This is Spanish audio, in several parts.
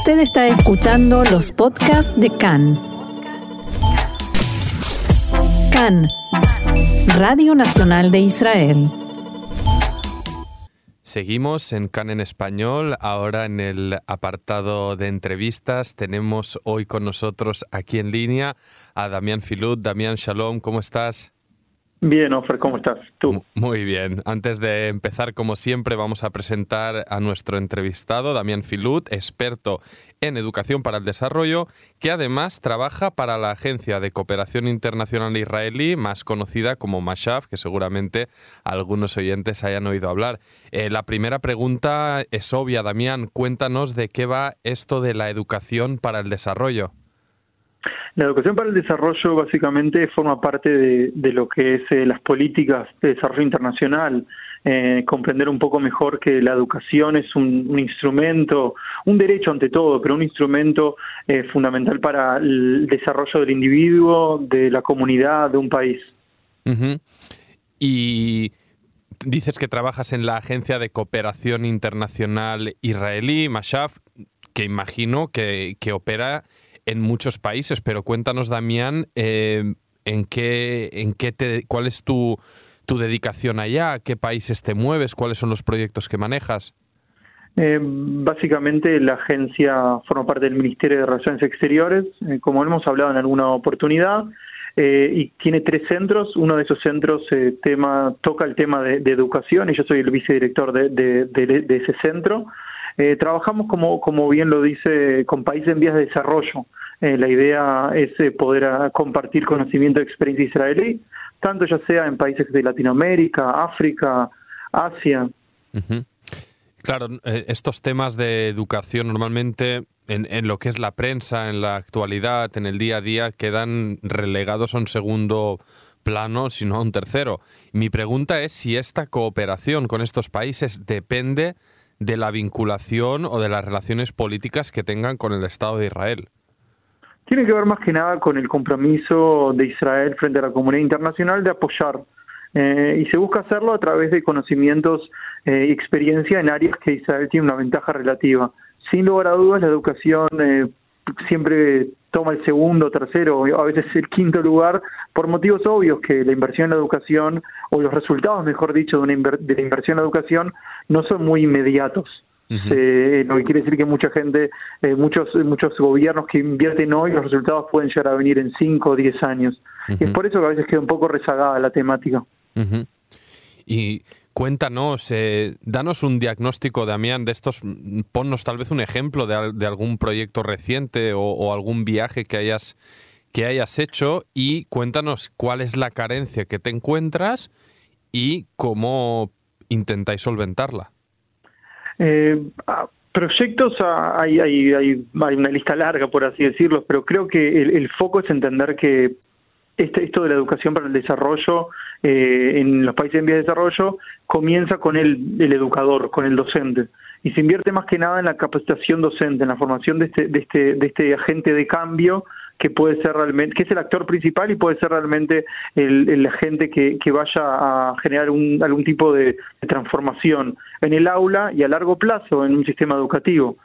Usted está escuchando los podcasts de CAN. CAN, Radio Nacional de Israel. Seguimos en CAN en español. Ahora en el apartado de entrevistas tenemos hoy con nosotros aquí en línea a Damián Filut. Damián Shalom, ¿cómo estás? Bien, Ofer, ¿cómo estás? ¿Tú? Muy bien. Antes de empezar, como siempre, vamos a presentar a nuestro entrevistado, Damián Filut, experto en educación para el desarrollo, que además trabaja para la Agencia de Cooperación Internacional Israelí, más conocida como Mashaf, que seguramente algunos oyentes hayan oído hablar. Eh, la primera pregunta es obvia, Damián. Cuéntanos de qué va esto de la educación para el desarrollo. La educación para el desarrollo básicamente forma parte de, lo que es eh, las políticas de desarrollo internacional. Eh, comprender un poco mejor que la educación es un, instrumento, un derecho ante todo, pero un instrumento eh, fundamental para el desarrollo del individuo, de la comunidad, de un país. Y dices que trabajas en la Agencia de Cooperación Internacional Israelí, Mashaf, que imagino que, que opera en muchos países, pero cuéntanos, Damián, eh, en qué, en qué te, cuál es tu, tu dedicación allá, qué países te mueves, cuáles son los proyectos que manejas. Eh, básicamente la agencia forma parte del Ministerio de Relaciones Exteriores, eh, como hemos hablado en alguna oportunidad, y tiene tres centros. Uno de esos centros tema, toca el tema de, educación y yo soy el vicedirector de, de ese centro. Eh, trabajamos, como, bien lo dice, con países en vías de desarrollo. Eh, la idea es eh, poder ah, compartir conocimiento de experiencia israelí, tanto ya sea en países de Latinoamérica, África, Asia. Claro, estos temas de educación normalmente en, lo que es la prensa, en la actualidad, en el día a día, quedan relegados a un segundo plano, sino a un tercero. Mi pregunta es si esta cooperación con estos países depende de la vinculación o de las relaciones políticas que tengan con el Estado de Israel? Tiene que ver más que nada con el compromiso de Israel frente a la comunidad internacional de apoyar. Eh, y se busca hacerlo a través de conocimientos eh, y experiencia en áreas que Israel tiene una ventaja relativa. Sin lugar a dudas, la educación eh, siempre toma el segundo, tercero, a veces el quinto lugar, por motivos obvios que la inversión en la educación, o los resultados, mejor dicho, de, una de la inversión en la educación, no son muy inmediatos. Eh, lo que quiere decir que mucha gente, eh, muchos muchos gobiernos que invierten hoy, los resultados pueden llegar a venir en 5 o 10 años. Y es por eso que a veces queda un poco rezagada la temática. Y cuéntanos, eh, danos un diagnóstico, Damián, de estos, ponnos tal vez un ejemplo de, algún proyecto reciente o, algún viaje que hayas, que hayas hecho y cuéntanos cuál es la carencia que te encuentras y cómo intentáis solventarla. Eh, proyectos hay, una lista larga, por así decirlo, pero creo que el foco es entender que esto de la educación para el desarrollo eh, en los países en vías de desarrollo comienza con el, el, educador, con el docente. Y se invierte más que nada en la capacitación docente, en la formación de este, de este, de este agente de cambio que puede ser realmente, que es el actor principal y puede ser realmente el, agente que, que, vaya a generar un, algún tipo de, transformación en el aula y a largo plazo en un sistema educativo.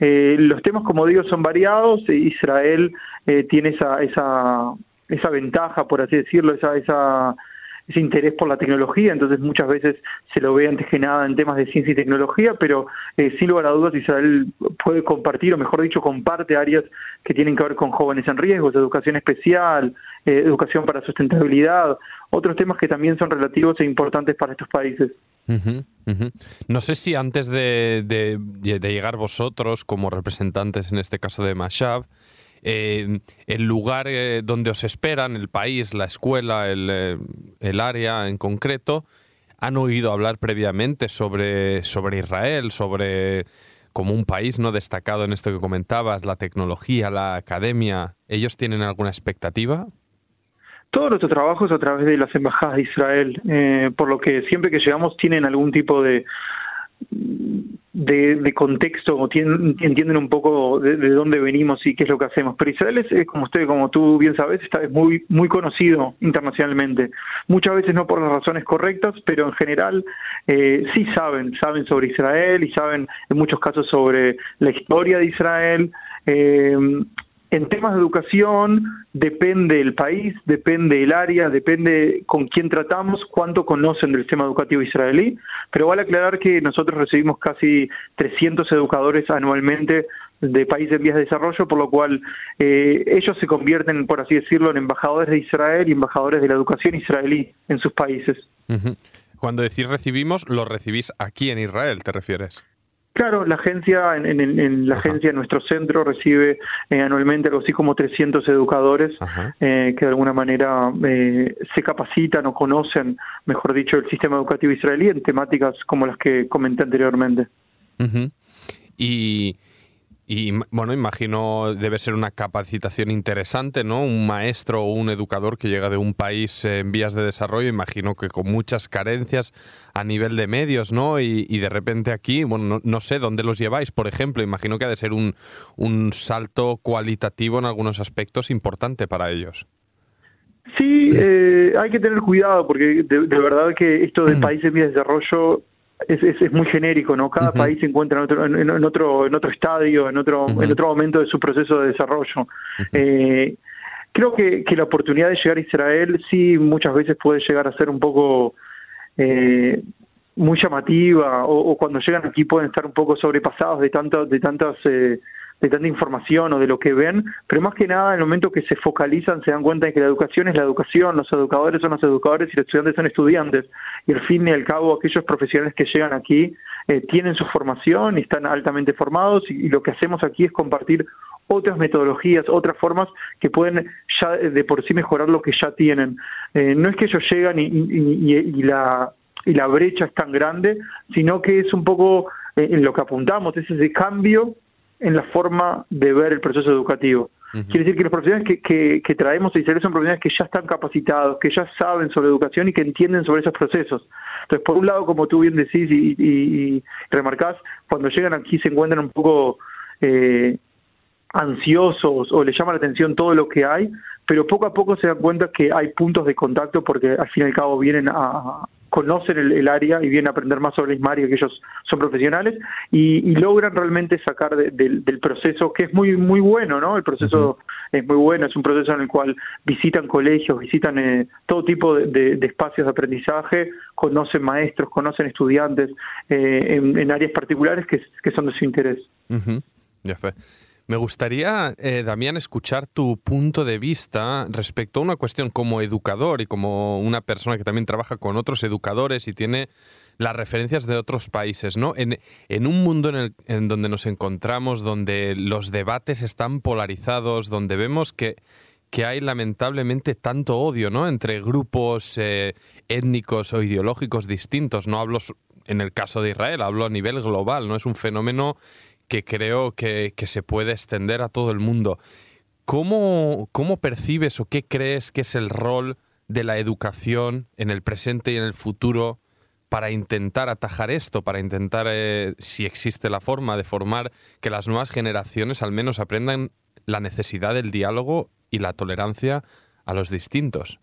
Eh, los temas, como digo, son variados. Israel eh, tiene esa, esa, esa ventaja, por así decirlo, esa, esa, ese interés por la tecnología, entonces muchas veces se lo ve antes que nada en temas de ciencia y tecnología, pero eh, sin lugar a dudas Israel puede compartir, o mejor dicho, comparte áreas que tienen que ver con jóvenes en riesgo, educación especial, eh, educación para sustentabilidad, otros temas que también son relativos e importantes para estos países. No sé si antes de, de, de, llegar vosotros como representantes, en este caso de Mashab, eh, el lugar eh, donde os esperan, el país, la escuela, eh, el, área en concreto, han oído hablar previamente sobre, sobre Israel, sobre como un país no destacado en esto que comentabas, la tecnología, la academia. ¿Ellos tienen alguna expectativa? Todo nuestro trabajo es a través de las embajadas de Israel, por lo que siempre que llegamos tienen algún tipo de, de, contexto o entienden un poco de, dónde venimos y qué es lo que hacemos. Pero Israel es, como usted, como tú bien sabes, está es muy muy conocido internacionalmente. Muchas veces no por las razones correctas, pero en general eh, sí saben, saben sobre Israel y saben en muchos casos sobre la historia de Israel. Eh, en temas de educación depende el país, depende el área, depende con quién tratamos, cuánto conocen del sistema educativo israelí, pero vale aclarar que nosotros recibimos casi 300 educadores anualmente de países en vías de desarrollo, por lo cual eh, ellos se convierten, por así decirlo, en embajadores de Israel y embajadores de la educación israelí en sus países. Cuando decís recibimos, lo recibís aquí en Israel, ¿te refieres? Claro, la agencia, en, en, la agencia, nuestro centro recibe eh, anualmente algo así como 300 educadores eh, que de alguna manera eh, se capacitan o conocen, mejor dicho, el sistema educativo israelí en temáticas como las que comenté anteriormente. Y y bueno, imagino debe ser una capacitación interesante, ¿no? Un maestro o un educador que llega de un país en vías de desarrollo, imagino que con muchas carencias a nivel de medios, ¿no? Y, de repente aquí, bueno, no, sé dónde los lleváis, por ejemplo, imagino que ha de ser un, un salto cualitativo en algunos aspectos importante para ellos. Sí, eh, hay que tener cuidado porque de, de verdad que esto de países en vías de desarrollo es, es, muy genérico, ¿no? Cada país se encuentra en otro, en, otro, en otro estadio, en otro, en otro momento de su proceso de desarrollo. eh, creo que, que la oportunidad de llegar a Israel sí muchas veces puede llegar a ser un poco eh, muy llamativa o, cuando llegan aquí pueden estar un poco sobrepasados de tanto, de tantas eh, de tanta información o de lo que ven, pero más que nada en el momento que se focalizan se dan cuenta de que la educación es la educación, los educadores son los educadores y los estudiantes son estudiantes. Y al fin y al cabo aquellos profesionales que llegan aquí eh, tienen su formación y están altamente formados y, lo que hacemos aquí es compartir otras metodologías, otras formas que pueden ya de por sí mejorar lo que ya tienen. Eh, no es que ellos llegan y, y, la y la brecha es tan grande, sino que es un poco eh, en lo que apuntamos, es ese cambio en la forma de ver el proceso educativo. Quiere decir que los profesionales que, que, traemos a Israel son profesionales que ya están capacitados, que ya saben sobre educación y que entienden sobre esos procesos. Entonces, por un lado, como tú bien decís y, y, remarcás, cuando llegan aquí se encuentran un poco eh, ansiosos o les llama la atención todo lo que hay, pero poco a poco se dan cuenta que hay puntos de contacto porque al fin y al cabo vienen a, conocen el, área y vienen a aprender más sobre el área que ellos son profesionales y, logran realmente sacar del proceso que es muy muy bueno, ¿no? El proceso es muy bueno, es un proceso en el cual visitan colegios, visitan eh, todo tipo de, espacios de aprendizaje, conocen maestros, conocen estudiantes eh, en, áreas particulares que, son de su interés. Ya fue. Me gustaría, eh, Damián, escuchar tu punto de vista respecto a una cuestión como educador y como una persona que también trabaja con otros educadores y tiene las referencias de otros países, ¿no? En, un mundo en, el, en donde nos encontramos, donde los debates están polarizados, donde vemos que hay lamentablemente tanto odio ¿no? entre grupos eh, étnicos o ideológicos distintos. No hablo en el caso de Israel, hablo a nivel global, ¿no? Es un fenómeno que creo que, se puede extender a todo el mundo. ¿Cómo, ¿Cómo percibes o qué crees que es el rol de la educación en el presente y en el futuro para intentar atajar esto, para intentar, eh, si existe la forma de formar que las nuevas generaciones al menos aprendan la necesidad del diálogo y la tolerancia a los distintos?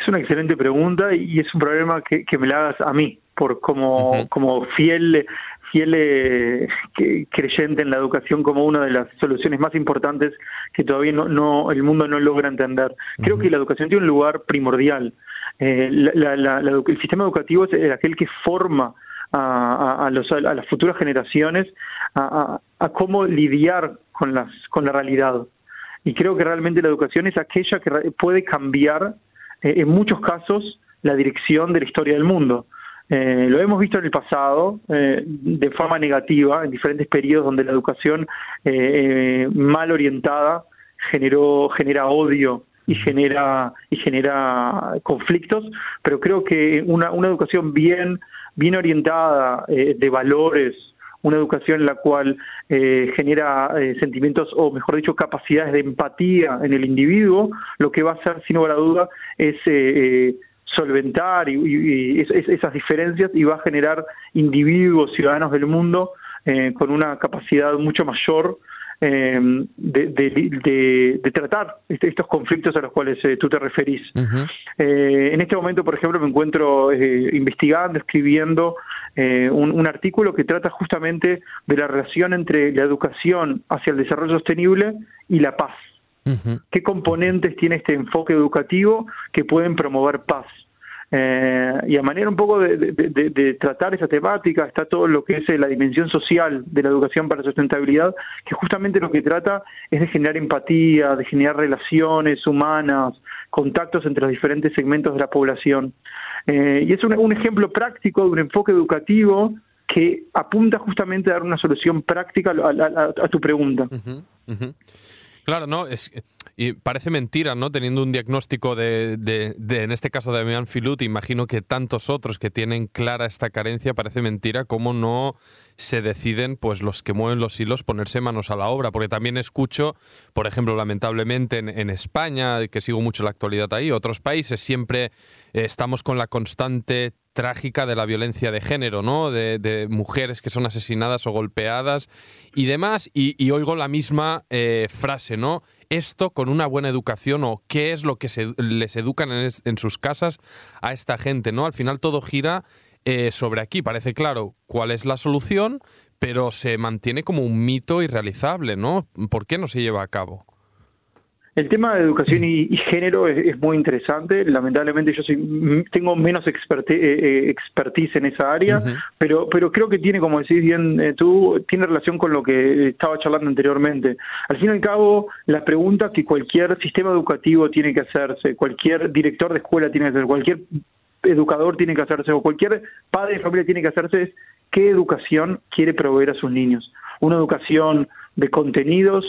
Es una excelente pregunta y es un problema que, me la hagas a mí, por como, como fiel fiel eh, creyente en la educación como una de las soluciones más importantes que todavía no, el mundo no logra entender. Creo que la educación tiene un lugar primordial. Eh, el sistema educativo es aquel que forma a, las futuras generaciones a, cómo lidiar con, las, con la realidad. Y creo que realmente la educación es aquella que puede cambiar, eh, en muchos casos, la dirección de la historia del mundo. Eh, lo hemos visto en el pasado eh, de forma negativa en diferentes periodos donde la educación eh, mal orientada generó genera odio y genera y genera conflictos, pero creo que una, una educación bien bien orientada de valores, una educación en la cual genera sentimientos o mejor dicho capacidades de empatía en el individuo, lo que va a hacer sin lugar a duda es solventar y, esas diferencias y va a generar individuos, ciudadanos del mundo eh, con una capacidad mucho mayor eh, de, tratar este, estos conflictos a los cuales eh, tú te referís. en este momento, por ejemplo, me encuentro investigando, escribiendo un, un, artículo que trata justamente de la relación entre la educación hacia el desarrollo sostenible y la paz. ¿Qué componentes tiene este enfoque educativo que pueden promover paz? Eh, y a manera un poco de, tratar esa temática está todo lo que es eh, la dimensión social de la educación para la sustentabilidad, que justamente lo que trata es de generar empatía, de generar relaciones humanas, contactos entre los diferentes segmentos de la población. Eh, y es un, ejemplo práctico de un enfoque educativo que apunta justamente a dar una solución práctica a, tu pregunta. Claro, no, es y parece mentira, ¿no? Teniendo un diagnóstico de, de, en este caso de Damián Filut, imagino que tantos otros que tienen clara esta carencia, parece mentira cómo no se deciden, pues los que mueven los hilos, ponerse manos a la obra. Porque también escucho, por ejemplo, lamentablemente en, en España, que sigo mucho la actualidad ahí, otros países, siempre eh, estamos con la constante trágica de la violencia de género, ¿no? De, mujeres que son asesinadas o golpeadas y demás. Y, oigo la misma eh, frase, ¿no? Esto con una buena educación o qué es lo que se, les educan en, sus casas a esta gente, ¿no? Al final todo gira eh, sobre aquí. Parece claro cuál es la solución, pero se mantiene como un mito irrealizable, ¿no? ¿Por qué no se lleva a cabo? El tema de educación y, género es, muy interesante. Lamentablemente yo soy, tengo menos eh, eh, expertise en esa área, pero, pero creo que tiene, como decís bien eh, tú, tiene relación con lo que estaba charlando anteriormente. Al fin y al cabo, la pregunta que cualquier sistema educativo tiene que hacerse, cualquier director de escuela tiene que hacer, cualquier educador tiene que hacerse, o cualquier padre de familia tiene que hacerse es qué educación quiere proveer a sus niños. Una educación de contenidos,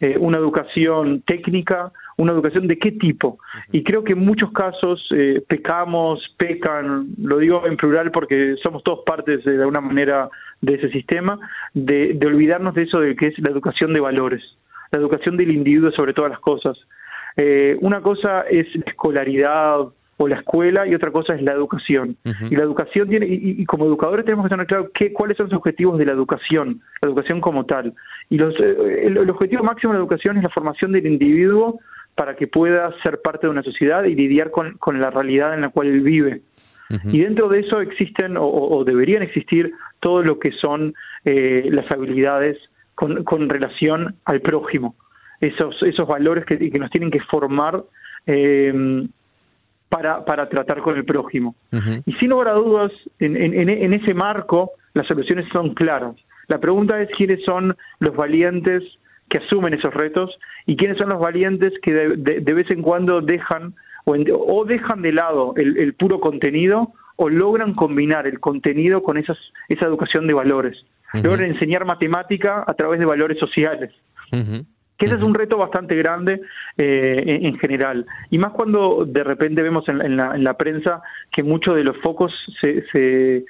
eh, una educación técnica, una educación de qué tipo. Y creo que en muchos casos eh, pecamos, pecan, lo digo en plural porque somos todos partes de alguna manera de ese sistema, de, olvidarnos de eso de que es la educación de valores, la educación del individuo sobre todas las cosas. Eh, una cosa es la escolaridad, o la escuela y otra cosa es la educación. Y la educación tiene, y, como educadores tenemos que tener claro qué, cuáles son los objetivos de la educación, la educación como tal. Y los, eh, el, objetivo máximo de la educación es la formación del individuo para que pueda ser parte de una sociedad y lidiar con, con la realidad en la cual él vive. Y dentro de eso existen o, deberían existir todo lo que son eh, las habilidades con, con, relación al prójimo, esos, esos valores que, que nos tienen que formar eh, para, para tratar con el prójimo. Y sin lugar a dudas, en, en, ese marco, las soluciones son claras. La pregunta es quiénes son los valientes que asumen esos retos y quiénes son los valientes que de, vez en cuando dejan o, dejan de lado el, puro contenido o logran combinar el contenido con esas, esa educación de valores. Logran enseñar matemática a través de valores sociales que ese es un reto bastante grande eh, en, general. Y más cuando de repente vemos en, la, en la, prensa que muchos de los focos se, se,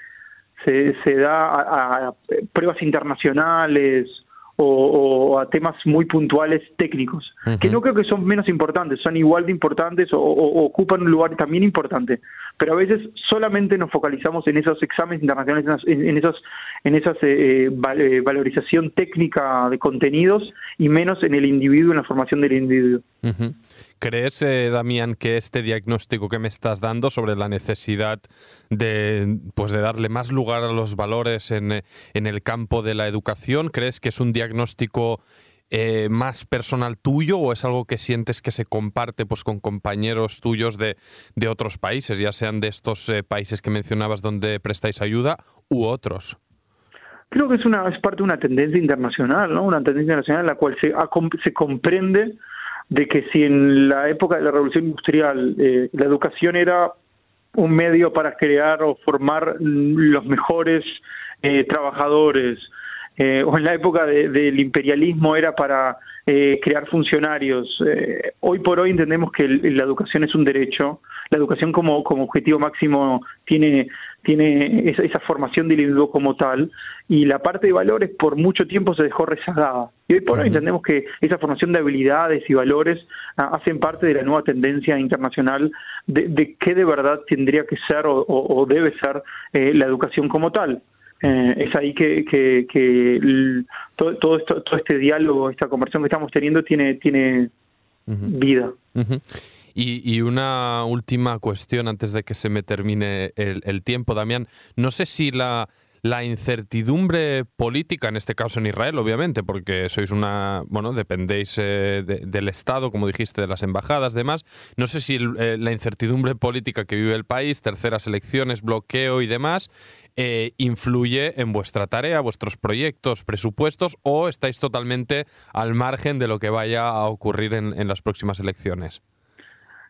se, da a, pruebas internacionales o, a temas muy puntuales técnicos, que no creo que son menos importantes, son igual de importantes o, ocupan un lugar también importante, pero a veces solamente nos focalizamos en esos exámenes internacionales, en, esos, en esa eh, eh, valorización técnica de contenidos y menos en el individuo, en la formación del individuo. ¿Crees, eh, Damián, que este diagnóstico que me estás dando sobre la necesidad de, pues de darle más lugar a los valores en, en el campo de la educación, crees que es un diagnóstico eh, más personal tuyo o es algo que sientes que se comparte pues, con compañeros tuyos de, de otros países, ya sean de estos eh, países que mencionabas donde prestáis ayuda u otros? Creo que es, una, es parte de una tendencia internacional, ¿no? una tendencia internacional en la cual se, se comprende de que si en la época de la revolución industrial eh, la educación era un medio para crear o formar los mejores eh, trabajadores, eh, o en la época del imperialismo era para eh, crear funcionarios. Eh, hoy por hoy entendemos que la educación es un derecho, la educación como, como objetivo máximo tiene, tiene esa, formación del individuo como tal, y la parte de valores por mucho tiempo se dejó rezagada. Y hoy por hoy entendemos que esa formación de habilidades y valores ah, hacen parte de la nueva tendencia internacional de, de qué de verdad tendría que ser o, debe ser la educación como tal. Eh, es ahí que, que, todo, esto, todo este diálogo, esta conversación que estamos teniendo tiene, tiene vida. y, una última cuestión antes de que se me termine el, el tiempo, Damián. No sé si la la incertidumbre política, en este caso en Israel, obviamente, porque sois una, bueno, dependéis eh, del Estado, como dijiste, de las embajadas, demás. No sé si eh, la incertidumbre política que vive el país, terceras elecciones, bloqueo y demás, eh, influye en vuestra tarea, vuestros proyectos, presupuestos, o estáis totalmente al margen de lo que vaya a ocurrir en las próximas elecciones.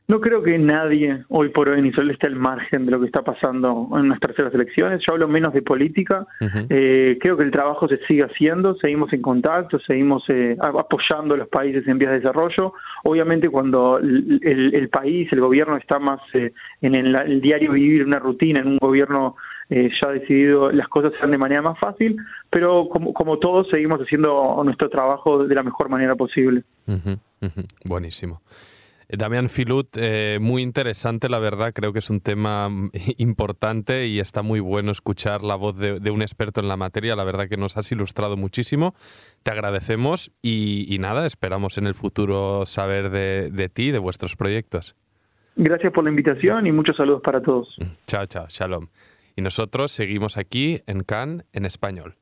No creo que nadie hoy por hoy en Israel esté al margen de lo que está pasando en las terceras elecciones. Yo hablo menos de política. Eh, creo que el trabajo se sigue haciendo, seguimos en contacto, seguimos eh, apoyando a los países en vías de desarrollo. Obviamente cuando el, país, el gobierno está más eh, en el, diario vivir una rutina, en un gobierno ya decidido, las cosas se dan de manera más fácil, pero como, como todos seguimos haciendo nuestro trabajo de la mejor manera posible. Buenísimo. Damián Filut, eh, muy interesante, la verdad. Creo que es un tema importante y está muy bueno escuchar la voz de, un experto en la materia. La verdad que nos has ilustrado muchísimo. Te agradecemos y, nada, esperamos en el futuro saber de, de ti, de vuestros proyectos. Gracias por la invitación y muchos saludos para todos. Chao, chao, shalom. Y nosotros seguimos aquí en Cannes en español.